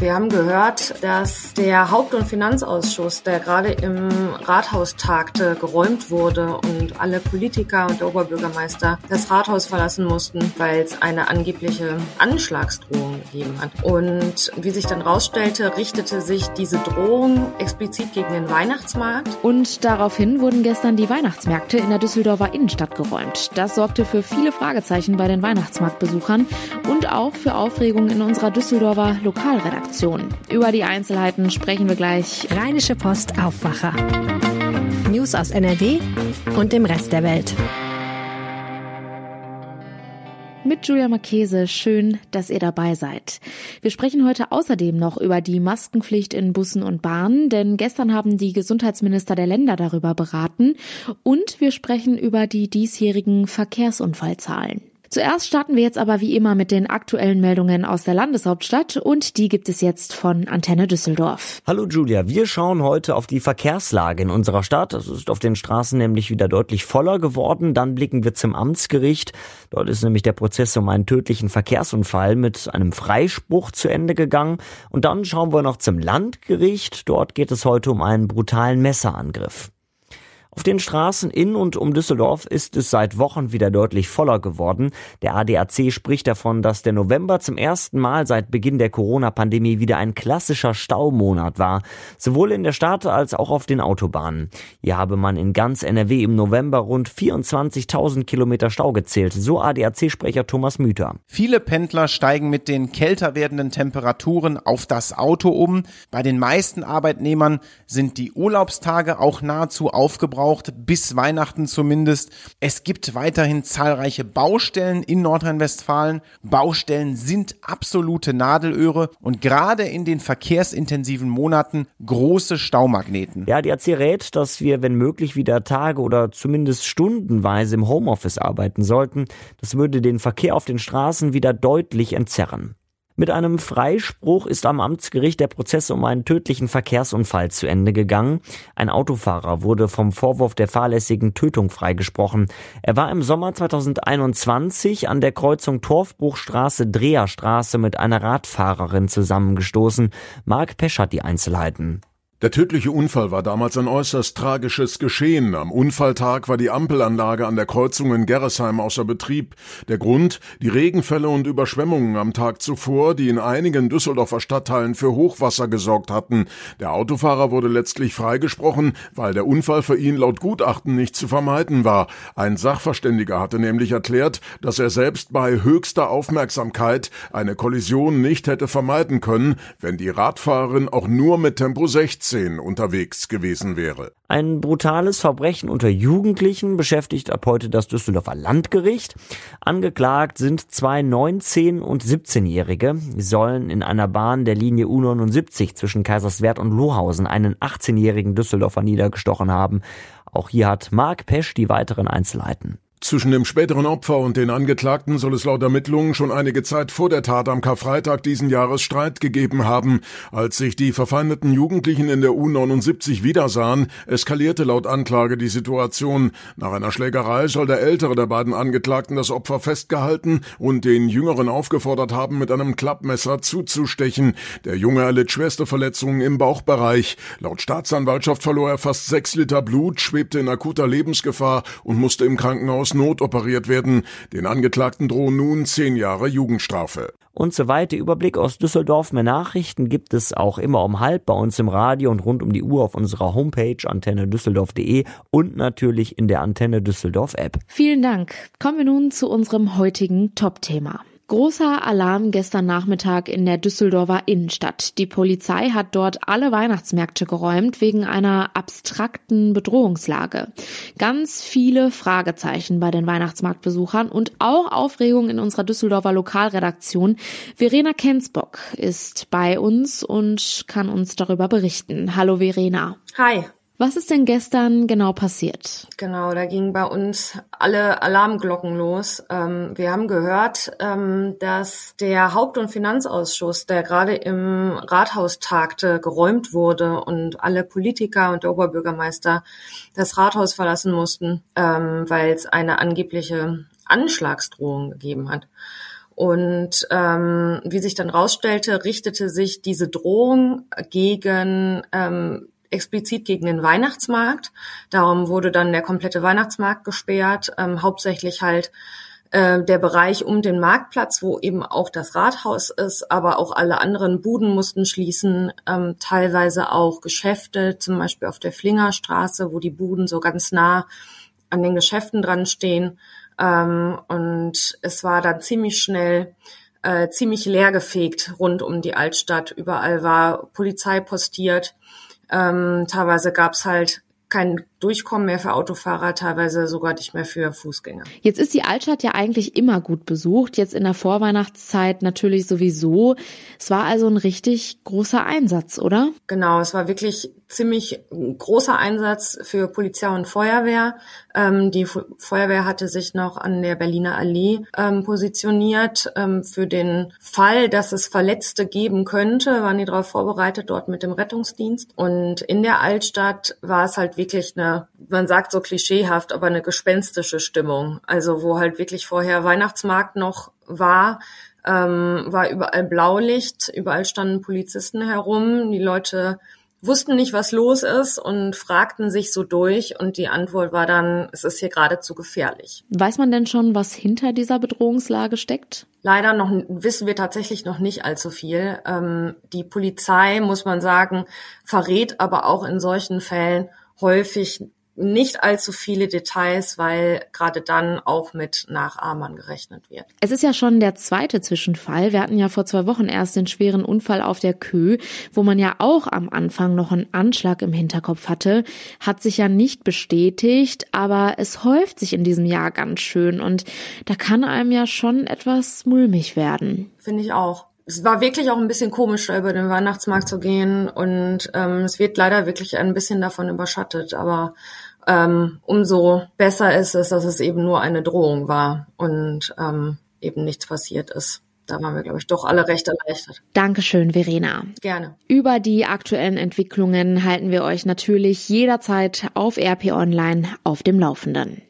Wir haben gehört, dass der Haupt- und Finanzausschuss, der gerade im Rathaus tagte, geräumt wurde und alle Politiker und der Oberbürgermeister das Rathaus verlassen mussten, weil es eine angebliche Anschlagsdrohung gegeben hat. Und wie sich dann rausstellte, richtete sich diese Drohung explizit gegen den Weihnachtsmarkt. Und daraufhin wurden gestern die Weihnachtsmärkte in der Düsseldorfer Innenstadt geräumt. Das sorgte für viele Fragezeichen bei den Weihnachtsmarktbesuchern und auch für Aufregung in unserer Düsseldorfer Lokalredaktion. Aktion. Über die Einzelheiten sprechen wir gleich. Rheinische Post Aufwacher. News aus NRW und dem Rest der Welt. Mit Julia Marchese, schön, dass ihr dabei seid. Wir sprechen heute außerdem noch über die Maskenpflicht in Bussen und Bahnen, denn gestern haben die Gesundheitsminister der Länder darüber beraten und wir sprechen über die diesjährigen Verkehrsunfallzahlen. Zuerst starten wir jetzt aber wie immer mit den aktuellen Meldungen aus der Landeshauptstadt und die gibt es jetzt von Antenne Düsseldorf. Hallo Julia, wir schauen heute auf die Verkehrslage in unserer Stadt. Es ist auf den Straßen nämlich wieder deutlich voller geworden. Dann blicken wir zum Amtsgericht. Dort ist nämlich der Prozess um einen tödlichen Verkehrsunfall mit einem Freispruch zu Ende gegangen. Und dann schauen wir noch zum Landgericht. Dort geht es heute um einen brutalen Messerangriff. Auf den Straßen in und um Düsseldorf ist es seit Wochen wieder deutlich voller geworden. Der ADAC spricht davon, dass der November zum ersten Mal seit Beginn der Corona-Pandemie wieder ein klassischer Staumonat war, sowohl in der Stadt als auch auf den Autobahnen. Hier habe man in ganz NRW im November rund 24.000 Kilometer Stau gezählt, so ADAC-Sprecher Thomas Müther. Viele Pendler steigen mit den kälter werdenden Temperaturen auf das Auto um. Bei den meisten Arbeitnehmern sind die Urlaubstage auch nahezu aufgebraucht braucht, bis Weihnachten zumindest. Es gibt weiterhin zahlreiche Baustellen in Nordrhein-Westfalen. Baustellen sind absolute Nadelöhre und gerade in den verkehrsintensiven Monaten große Staumagneten. Ja, die AC rät, dass wir, wenn möglich, wieder Tage oder zumindest stundenweise im Homeoffice arbeiten sollten. Das würde den Verkehr auf den Straßen wieder deutlich entzerren. Mit einem Freispruch ist am Amtsgericht der Prozess um einen tödlichen Verkehrsunfall zu Ende gegangen. Ein Autofahrer wurde vom Vorwurf der fahrlässigen Tötung freigesprochen. Er war im Sommer 2021 an der Kreuzung Torfbruchstraße Dreherstraße mit einer Radfahrerin zusammengestoßen. Marc Pesch hat die Einzelheiten. Der tödliche Unfall war damals ein äußerst tragisches Geschehen. Am Unfalltag war die Ampelanlage an der Kreuzung in Gerresheim außer Betrieb. Der Grund? Die Regenfälle und Überschwemmungen am Tag zuvor, die in einigen Düsseldorfer Stadtteilen für Hochwasser gesorgt hatten. Der Autofahrer wurde letztlich freigesprochen, weil der Unfall für ihn laut Gutachten nicht zu vermeiden war. Ein Sachverständiger hatte nämlich erklärt, dass er selbst bei höchster Aufmerksamkeit eine Kollision nicht hätte vermeiden können, wenn die Radfahrerin auch nur mit Tempo 60 18 unterwegs gewesen wäre. Ein brutales Verbrechen unter Jugendlichen beschäftigt ab heute das Düsseldorfer Landgericht. Angeklagt sind zwei 19- und 17-Jährige. Sie sollen in einer Bahn der Linie U79 zwischen Kaiserswerth und Lohausen einen 18-jährigen Düsseldorfer niedergestochen haben. Auch hier hat Marc Pesch die weiteren Einzelheiten. Zwischen dem späteren Opfer und den Angeklagten soll es laut Ermittlungen schon einige Zeit vor der Tat am Karfreitag diesen Jahres Streit gegeben haben. Als sich die verfeindeten Jugendlichen in der U79 wiedersahen, eskalierte laut Anklage die Situation. Nach einer Schlägerei soll der ältere der beiden Angeklagten das Opfer festgehalten und den jüngeren aufgefordert haben, mit einem Klappmesser zuzustechen. Der Junge erlitt schwerste Verletzungen im Bauchbereich. Laut Staatsanwaltschaft verlor er fast sechs Liter Blut, schwebte in akuter Lebensgefahr und musste im Krankenhaus aus Not operiert werden. Den Angeklagten drohen nun zehn Jahre Jugendstrafe. Und so weiter. Überblick aus Düsseldorf. Mehr Nachrichten gibt es auch immer um halb bei uns im Radio und rund um die Uhr auf unserer Homepage antennedüsseldorf.de und natürlich in der Antenne Düsseldorf App. Vielen Dank. Kommen wir nun zu unserem heutigen Top-Thema. Großer Alarm gestern Nachmittag in der Düsseldorfer Innenstadt. Die Polizei hat dort alle Weihnachtsmärkte geräumt wegen einer abstrakten Bedrohungslage. Ganz viele Fragezeichen bei den Weihnachtsmarktbesuchern und auch Aufregung in unserer Düsseldorfer Lokalredaktion. Verena Kensbock ist bei uns und kann uns darüber berichten. Hallo Verena. Hi. Was ist denn gestern genau passiert? Genau, da gingen bei uns alle Alarmglocken los. Ähm, wir haben gehört, ähm, dass der Haupt- und Finanzausschuss, der gerade im Rathaus tagte, geräumt wurde und alle Politiker und der Oberbürgermeister das Rathaus verlassen mussten, ähm, weil es eine angebliche Anschlagsdrohung gegeben hat. Und ähm, wie sich dann rausstellte, richtete sich diese Drohung gegen ähm, explizit gegen den Weihnachtsmarkt. Darum wurde dann der komplette Weihnachtsmarkt gesperrt, ähm, hauptsächlich halt äh, der Bereich um den Marktplatz, wo eben auch das Rathaus ist, aber auch alle anderen Buden mussten schließen, ähm, teilweise auch Geschäfte, zum Beispiel auf der Flingerstraße, wo die Buden so ganz nah an den Geschäften dran stehen. Ähm, und es war dann ziemlich schnell äh, ziemlich leergefegt rund um die Altstadt. Überall war Polizei postiert. Ähm, teilweise gab's halt kein Durchkommen mehr für Autofahrer, teilweise sogar nicht mehr für Fußgänger. Jetzt ist die Altstadt ja eigentlich immer gut besucht, jetzt in der Vorweihnachtszeit natürlich sowieso. Es war also ein richtig großer Einsatz, oder? Genau, es war wirklich ziemlich großer Einsatz für Polizei und Feuerwehr. Ähm, die Feuerwehr hatte sich noch an der Berliner Allee ähm, positioniert. Ähm, für den Fall, dass es Verletzte geben könnte, waren die darauf vorbereitet, dort mit dem Rettungsdienst. Und in der Altstadt war es halt wirklich eine man sagt so klischeehaft, aber eine gespenstische Stimmung. Also wo halt wirklich vorher Weihnachtsmarkt noch war, ähm, war überall Blaulicht, überall standen Polizisten herum, die Leute wussten nicht, was los ist und fragten sich so durch und die Antwort war dann, es ist hier geradezu gefährlich. Weiß man denn schon, was hinter dieser Bedrohungslage steckt? Leider noch wissen wir tatsächlich noch nicht allzu viel. Ähm, die Polizei, muss man sagen, verrät aber auch in solchen Fällen häufig nicht allzu viele Details, weil gerade dann auch mit Nachahmern gerechnet wird. Es ist ja schon der zweite Zwischenfall. Wir hatten ja vor zwei Wochen erst den schweren Unfall auf der Kö, wo man ja auch am Anfang noch einen Anschlag im Hinterkopf hatte. Hat sich ja nicht bestätigt, aber es häuft sich in diesem Jahr ganz schön und da kann einem ja schon etwas mulmig werden. Finde ich auch es war wirklich auch ein bisschen komisch, da über den Weihnachtsmarkt zu gehen und ähm, es wird leider wirklich ein bisschen davon überschattet, aber ähm, umso besser ist es, dass es eben nur eine Drohung war und ähm, eben nichts passiert ist. Da waren wir, glaube ich, doch alle recht erleichtert. Dankeschön, Verena. Gerne. Über die aktuellen Entwicklungen halten wir euch natürlich jederzeit auf RP Online auf dem Laufenden.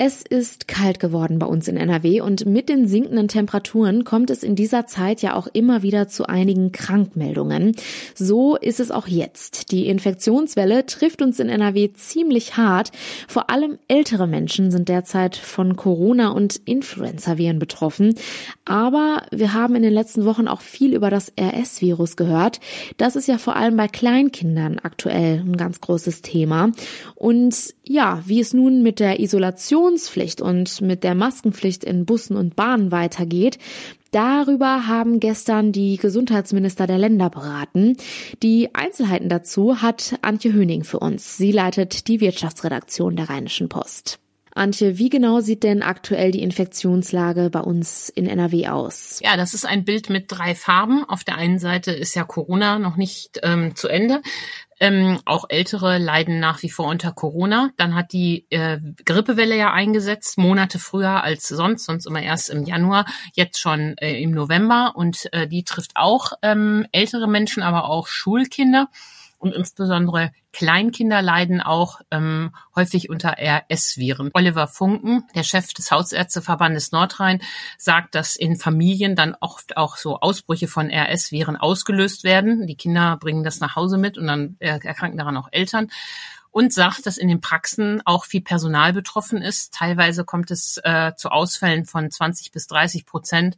Es ist kalt geworden bei uns in NRW und mit den sinkenden Temperaturen kommt es in dieser Zeit ja auch immer wieder zu einigen Krankmeldungen. So ist es auch jetzt. Die Infektionswelle trifft uns in NRW ziemlich hart. Vor allem ältere Menschen sind derzeit von Corona und Influenza-Viren betroffen. Aber wir haben in den letzten Wochen auch viel über das RS-Virus gehört. Das ist ja vor allem bei Kleinkindern aktuell ein ganz großes Thema. Und ja, wie es nun mit der Isolation Demonstrationspflicht und mit der Maskenpflicht in Bussen und Bahnen weitergeht, Darüber haben gestern die Gesundheitsminister der Länder beraten. Die Einzelheiten dazu hat Antje Höning für uns. Sie leitet die Wirtschaftsredaktion der Rheinischen Post. Antje, wie genau sieht denn aktuell die Infektionslage bei uns in NRW aus? Ja, das ist ein Bild mit drei Farben. Auf der einen Seite ist ja Corona noch nicht ähm, zu Ende. Ähm, auch Ältere leiden nach wie vor unter Corona. Dann hat die äh, Grippewelle ja eingesetzt, Monate früher als sonst, sonst immer erst im Januar, jetzt schon äh, im November. Und äh, die trifft auch ähm, ältere Menschen, aber auch Schulkinder und insbesondere Kleinkinder leiden auch ähm, häufig unter RS-Viren. Oliver Funken, der Chef des Hausärzteverbandes Nordrhein, sagt, dass in Familien dann oft auch so Ausbrüche von RS-Viren ausgelöst werden. Die Kinder bringen das nach Hause mit und dann erkranken daran auch Eltern und sagt, dass in den Praxen auch viel Personal betroffen ist. Teilweise kommt es äh, zu Ausfällen von 20 bis 30 Prozent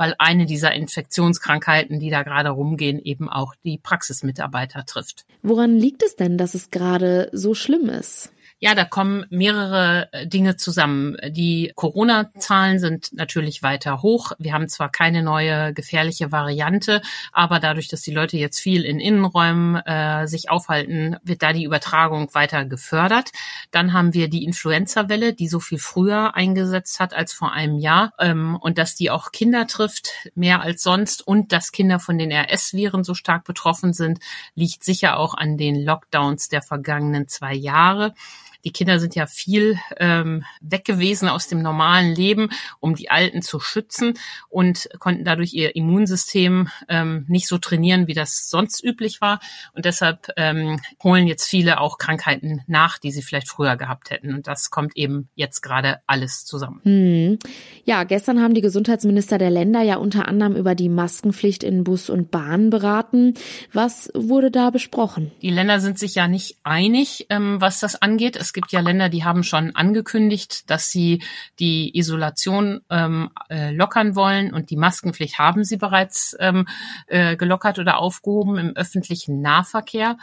weil eine dieser Infektionskrankheiten, die da gerade rumgehen, eben auch die Praxismitarbeiter trifft. Woran liegt es denn, dass es gerade so schlimm ist? Ja, da kommen mehrere äh, Dinge zusammen. Die Corona-Zahlen sind natürlich weiter hoch. Wir haben zwar keine neue gefährliche Variante, aber dadurch, dass die Leute jetzt viel in Innenräumen äh, sich aufhalten, wird da die Übertragung weiter gefördert. Dann haben wir die Influenza-Welle, die so viel früher eingesetzt hat als vor einem Jahr ähm, und dass die auch Kinder trifft, mehr als sonst und dass Kinder von den RS-Viren so stark betroffen sind, liegt sicher auch an den Lockdowns der vergangenen zwei Jahre. Die Kinder sind ja viel ähm, weg gewesen aus dem normalen Leben, um die Alten zu schützen und konnten dadurch ihr Immunsystem ähm, nicht so trainieren, wie das sonst üblich war. Und deshalb ähm, holen jetzt viele auch Krankheiten nach, die sie vielleicht früher gehabt hätten. Und das kommt eben jetzt gerade alles zusammen. Hm. Ja, gestern haben die Gesundheitsminister der Länder ja unter anderem über die Maskenpflicht in Bus und Bahn beraten. Was wurde da besprochen? Die Länder sind sich ja nicht einig, ähm, was das angeht. Es gibt ja Länder, die haben schon angekündigt, dass sie die Isolation ähm, äh, lockern wollen und die Maskenpflicht haben sie bereits ähm, äh, gelockert oder aufgehoben im öffentlichen Nahverkehr.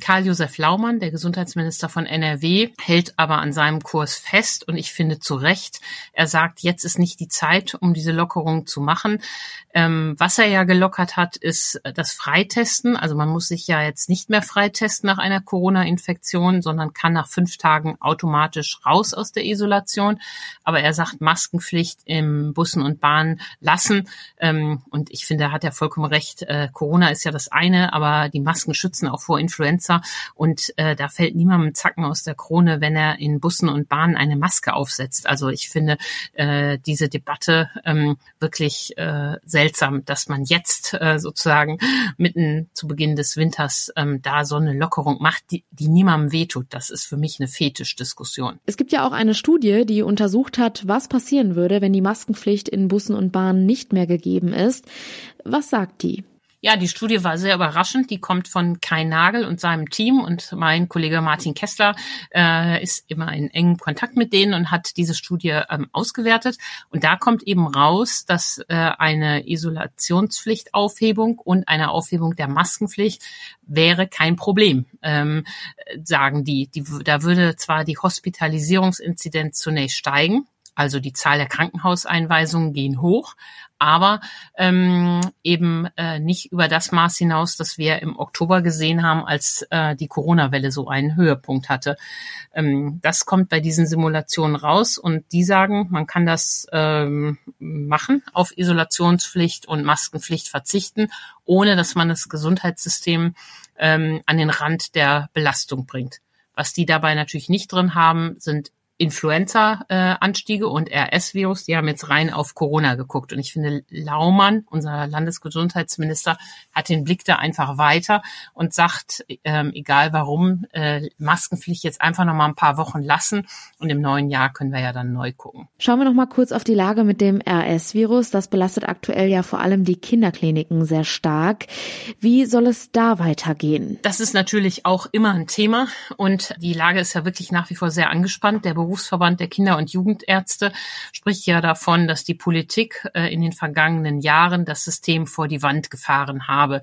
Karl-Josef Laumann, der Gesundheitsminister von NRW, hält aber an seinem Kurs fest und ich finde zu Recht. Er sagt, jetzt ist nicht die Zeit, um diese Lockerung zu machen. Ähm, was er ja gelockert hat, ist das Freitesten. Also man muss sich ja jetzt nicht mehr freitesten nach einer Corona-Infektion, sondern kann nach fünf Tagen automatisch raus aus der Isolation. Aber er sagt Maskenpflicht im Bussen und Bahnen lassen. Ähm, und ich finde, da hat er vollkommen recht. Äh, Corona ist ja das eine, aber die Masken schützen auch vor Influenza Influencer und äh, da fällt niemandem Zacken aus der Krone, wenn er in Bussen und Bahnen eine Maske aufsetzt. Also ich finde äh, diese Debatte ähm, wirklich äh, seltsam, dass man jetzt äh, sozusagen mitten zu Beginn des Winters ähm, da so eine Lockerung macht, die, die niemandem wehtut. Das ist für mich eine Fetischdiskussion. Es gibt ja auch eine Studie, die untersucht hat, was passieren würde, wenn die Maskenpflicht in Bussen und Bahnen nicht mehr gegeben ist. Was sagt die? Ja, die Studie war sehr überraschend. Die kommt von Kai Nagel und seinem Team und mein Kollege Martin Kessler äh, ist immer in engem Kontakt mit denen und hat diese Studie ähm, ausgewertet. Und da kommt eben raus, dass äh, eine Isolationspflichtaufhebung und eine Aufhebung der Maskenpflicht wäre kein Problem, ähm, sagen die. die. Da würde zwar die Hospitalisierungsinzidenz zunächst steigen, also die Zahl der Krankenhauseinweisungen gehen hoch, aber ähm, eben äh, nicht über das Maß hinaus, das wir im Oktober gesehen haben, als äh, die Corona-Welle so einen Höhepunkt hatte. Ähm, das kommt bei diesen Simulationen raus und die sagen, man kann das ähm, machen, auf Isolationspflicht und Maskenpflicht verzichten, ohne dass man das Gesundheitssystem ähm, an den Rand der Belastung bringt. Was die dabei natürlich nicht drin haben, sind Influenza-Anstiege und RS-Virus, die haben jetzt rein auf Corona geguckt. Und ich finde, Laumann, unser Landesgesundheitsminister, hat den Blick da einfach weiter und sagt, ähm, egal warum, äh, Maskenpflicht jetzt einfach noch mal ein paar Wochen lassen und im neuen Jahr können wir ja dann neu gucken. Schauen wir noch mal kurz auf die Lage mit dem RS-Virus. Das belastet aktuell ja vor allem die Kinderkliniken sehr stark. Wie soll es da weitergehen? Das ist natürlich auch immer ein Thema und die Lage ist ja wirklich nach wie vor sehr angespannt. Der Berufsverband der Kinder- und Jugendärzte spricht ja davon, dass die Politik äh, in den vergangenen Jahren das System vor die Wand gefahren habe.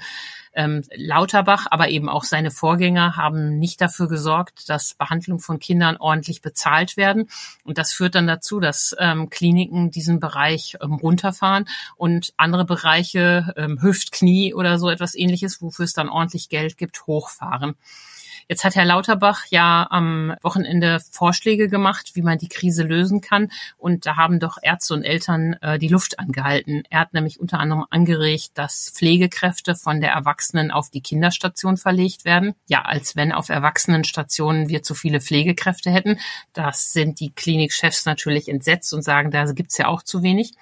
Ähm, Lauterbach, aber eben auch seine Vorgänger haben nicht dafür gesorgt, dass Behandlung von Kindern ordentlich bezahlt werden. Und das führt dann dazu, dass ähm, Kliniken diesen Bereich ähm, runterfahren und andere Bereiche, ähm, Hüft, Knie oder so etwas ähnliches, wofür es dann ordentlich Geld gibt, hochfahren. Jetzt hat Herr Lauterbach ja am Wochenende Vorschläge gemacht, wie man die Krise lösen kann. Und da haben doch Ärzte und Eltern äh, die Luft angehalten. Er hat nämlich unter anderem angeregt, dass Pflegekräfte von der Erwachsenen auf die Kinderstation verlegt werden. Ja, als wenn auf Erwachsenenstationen wir zu viele Pflegekräfte hätten. Das sind die Klinikchefs natürlich entsetzt und sagen, da gibt's ja auch zu wenig.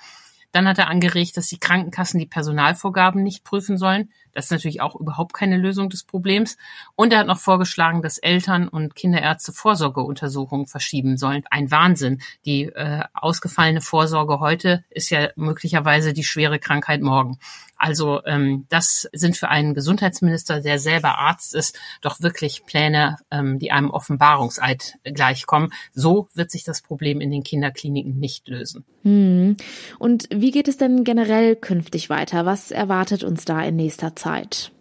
Dann hat er angeregt, dass die Krankenkassen die Personalvorgaben nicht prüfen sollen. Das ist natürlich auch überhaupt keine Lösung des Problems. Und er hat noch vorgeschlagen, dass Eltern und Kinderärzte Vorsorgeuntersuchungen verschieben sollen. Ein Wahnsinn. Die äh, ausgefallene Vorsorge heute ist ja möglicherweise die schwere Krankheit morgen. Also ähm, das sind für einen Gesundheitsminister, der selber Arzt ist, doch wirklich Pläne, ähm, die einem Offenbarungseid gleichkommen. So wird sich das Problem in den Kinderkliniken nicht lösen. Hm. Und wie geht es denn generell künftig weiter? Was erwartet uns da in nächster Zeit?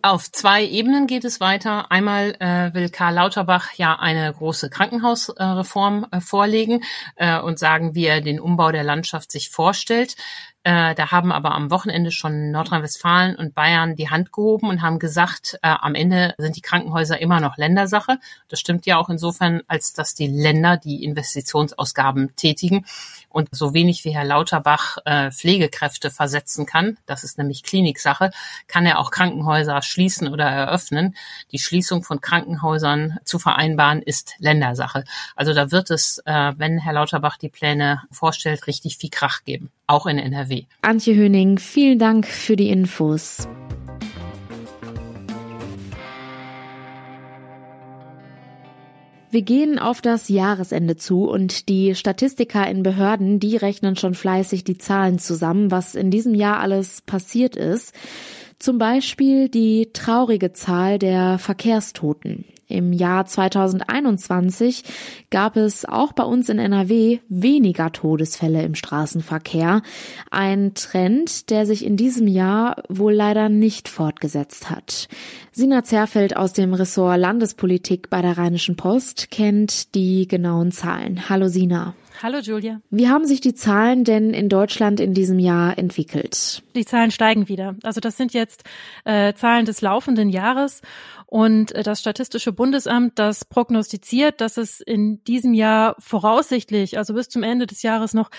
Auf zwei Ebenen geht es weiter. Einmal äh, will Karl Lauterbach ja eine große Krankenhausreform äh, vorlegen äh, und sagen, wie er den Umbau der Landschaft sich vorstellt. Äh, da haben aber am Wochenende schon Nordrhein-Westfalen und Bayern die Hand gehoben und haben gesagt, äh, am Ende sind die Krankenhäuser immer noch Ländersache. Das stimmt ja auch insofern, als dass die Länder die Investitionsausgaben tätigen und so wenig wie Herr Lauterbach äh, Pflegekräfte versetzen kann, das ist nämlich Kliniksache, kann er auch Krankenhäuser schließen oder eröffnen. Die Schließung von Krankenhäusern zu vereinbaren ist Ländersache. Also da wird es, äh, wenn Herr Lauterbach die Pläne vorstellt, richtig viel Krach geben, auch in NRW. Antje Höning, vielen Dank für die Infos. Wir gehen auf das Jahresende zu und die Statistiker in Behörden, die rechnen schon fleißig die Zahlen zusammen, was in diesem Jahr alles passiert ist. Zum Beispiel die traurige Zahl der Verkehrstoten. Im Jahr 2021 gab es auch bei uns in NRW weniger Todesfälle im Straßenverkehr. Ein Trend, der sich in diesem Jahr wohl leider nicht fortgesetzt hat. Sina Zerfeld aus dem Ressort Landespolitik bei der Rheinischen Post kennt die genauen Zahlen. Hallo Sina. Hallo Julia. Wie haben sich die Zahlen denn in Deutschland in diesem Jahr entwickelt? Die Zahlen steigen wieder. Also das sind jetzt äh, Zahlen des laufenden Jahres und äh, das Statistische Bundesamt, das prognostiziert, dass es in diesem Jahr voraussichtlich, also bis zum Ende des Jahres noch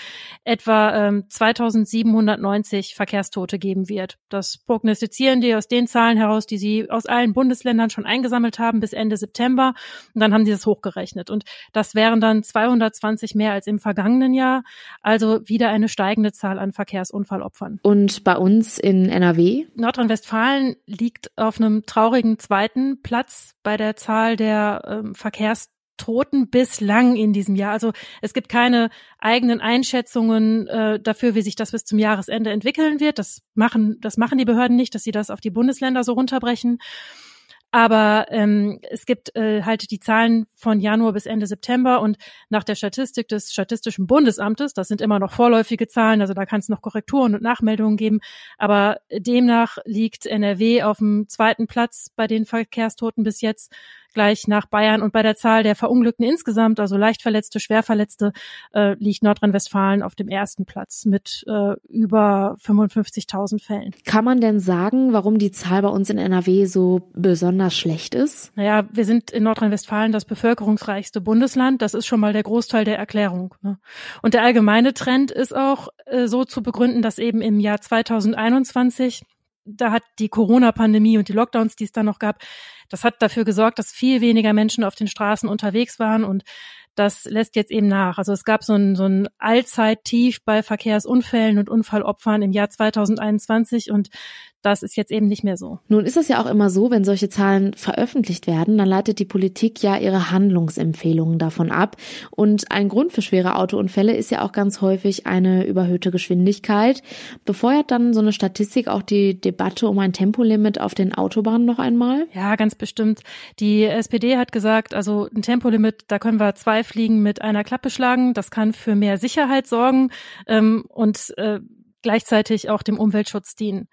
etwa ähm, 2790 Verkehrstote geben wird. Das prognostizieren die aus den Zahlen heraus, die sie aus allen Bundesländern schon eingesammelt haben bis Ende September. Und dann haben sie das hochgerechnet. Und das wären dann 220 mehr als im vergangenen Jahr. Also wieder eine steigende Zahl an Verkehrsunfallopfern. Und bei uns in NRW? Nordrhein-Westfalen liegt auf einem traurigen zweiten zweiten Platz bei der Zahl der ähm, Verkehrstoten bislang in diesem Jahr. Also es gibt keine eigenen Einschätzungen äh, dafür, wie sich das bis zum Jahresende entwickeln wird. Das machen, das machen die Behörden nicht, dass sie das auf die Bundesländer so runterbrechen. Aber ähm, es gibt äh, halt die Zahlen von Januar bis Ende September und nach der Statistik des Statistischen Bundesamtes, das sind immer noch vorläufige Zahlen, also da kann es noch Korrekturen und Nachmeldungen geben, aber demnach liegt NRW auf dem zweiten Platz bei den Verkehrstoten bis jetzt gleich nach Bayern. Und bei der Zahl der Verunglückten insgesamt, also Leichtverletzte, Schwerverletzte, äh, liegt Nordrhein-Westfalen auf dem ersten Platz mit äh, über 55.000 Fällen. Kann man denn sagen, warum die Zahl bei uns in NRW so besonders schlecht ist? Naja, wir sind in Nordrhein-Westfalen das bevölkerungsreichste Bundesland. Das ist schon mal der Großteil der Erklärung. Ne? Und der allgemeine Trend ist auch äh, so zu begründen, dass eben im Jahr 2021 da hat die Corona-Pandemie und die Lockdowns, die es dann noch gab, das hat dafür gesorgt, dass viel weniger Menschen auf den Straßen unterwegs waren und das lässt jetzt eben nach. Also es gab so ein, so ein Allzeittief bei Verkehrsunfällen und Unfallopfern im Jahr 2021 und das ist jetzt eben nicht mehr so. Nun ist es ja auch immer so, wenn solche Zahlen veröffentlicht werden, dann leitet die Politik ja ihre Handlungsempfehlungen davon ab. Und ein Grund für schwere Autounfälle ist ja auch ganz häufig eine überhöhte Geschwindigkeit. Befeuert dann so eine Statistik auch die Debatte um ein Tempolimit auf den Autobahnen noch einmal? Ja, ganz bestimmt. Die SPD hat gesagt, also ein Tempolimit, da können wir zwei Fliegen mit einer Klappe schlagen. Das kann für mehr Sicherheit sorgen ähm, und äh, gleichzeitig auch dem Umweltschutz dienen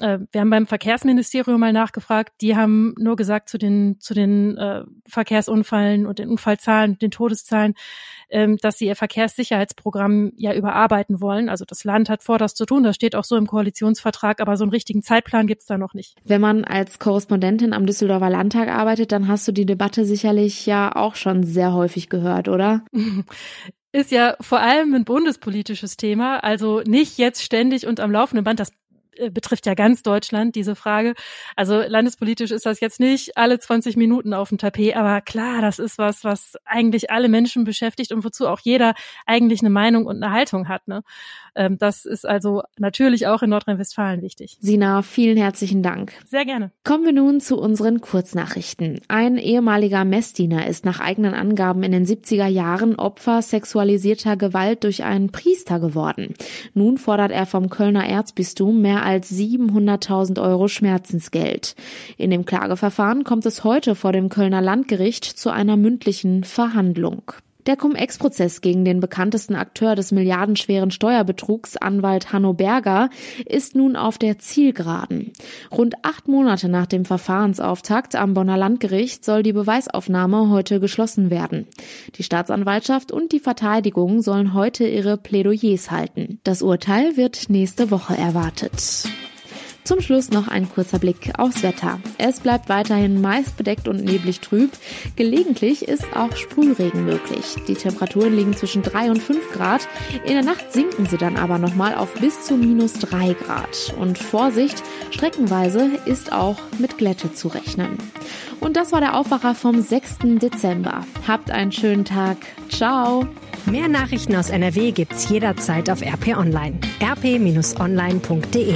äh, wir haben beim Verkehrsministerium mal nachgefragt, die haben nur gesagt zu den, zu den äh, Verkehrsunfallen und den Unfallzahlen, den Todeszahlen, ähm, dass sie ihr Verkehrssicherheitsprogramm ja überarbeiten wollen. Also das Land hat vor, das zu tun. Das steht auch so im Koalitionsvertrag, aber so einen richtigen Zeitplan gibt's da noch nicht. Wenn man als Korrespondentin am Düsseldorfer Landtag arbeitet, dann hast du die Debatte sicherlich ja auch schon sehr häufig gehört, oder? ist ja vor allem ein bundespolitisches Thema, also nicht jetzt ständig und am laufenden Band. Das betrifft ja ganz Deutschland, diese Frage. Also landespolitisch ist das jetzt nicht alle 20 Minuten auf dem Tapet, aber klar, das ist was, was eigentlich alle Menschen beschäftigt und wozu auch jeder eigentlich eine Meinung und eine Haltung hat. Ne? Ähm, das ist also natürlich auch in Nordrhein-Westfalen wichtig. Sina, vielen herzlichen Dank. Sehr gerne. Kommen wir nun zu unseren Kurznachrichten. Ein ehemaliger Messdiener ist nach eigenen Angaben in den 70er Jahren Opfer sexualisierter Gewalt durch einen Priester geworden. Nun fordert er vom Kölner Erzbistum als 700.000 Euro Schmerzensgeld. In dem Klageverfahren kommt es heute vor dem Kölner Landgericht zu einer mündlichen Verhandlung. Der Cum-Ex-Prozess gegen den bekanntesten Akteur des milliardenschweren Steuerbetrugs, Anwalt Hanno Berger, ist nun auf der Zielgeraden. Rund acht Monate nach dem Verfahrensauftakt am Bonner Landgericht soll die Beweisaufnahme heute geschlossen werden. Die Staatsanwaltschaft und die Verteidigung sollen heute ihre Plädoyers halten. Das Urteil wird nächste Woche erwartet. Zum Schluss noch ein kurzer Blick aufs Wetter. Es bleibt weiterhin meist bedeckt und neblig trüb. Gelegentlich ist auch Sprühregen möglich. Die Temperaturen liegen zwischen 3 und 5 Grad. In der Nacht sinken sie dann aber nochmal auf bis zu minus 3 Grad. Und Vorsicht, streckenweise ist auch mit Glätte zu rechnen. Und das war der Aufwacher vom 6. Dezember. Habt einen schönen Tag. Ciao. Mehr Nachrichten aus NRW gibt's jederzeit auf RP Online. rp-online.de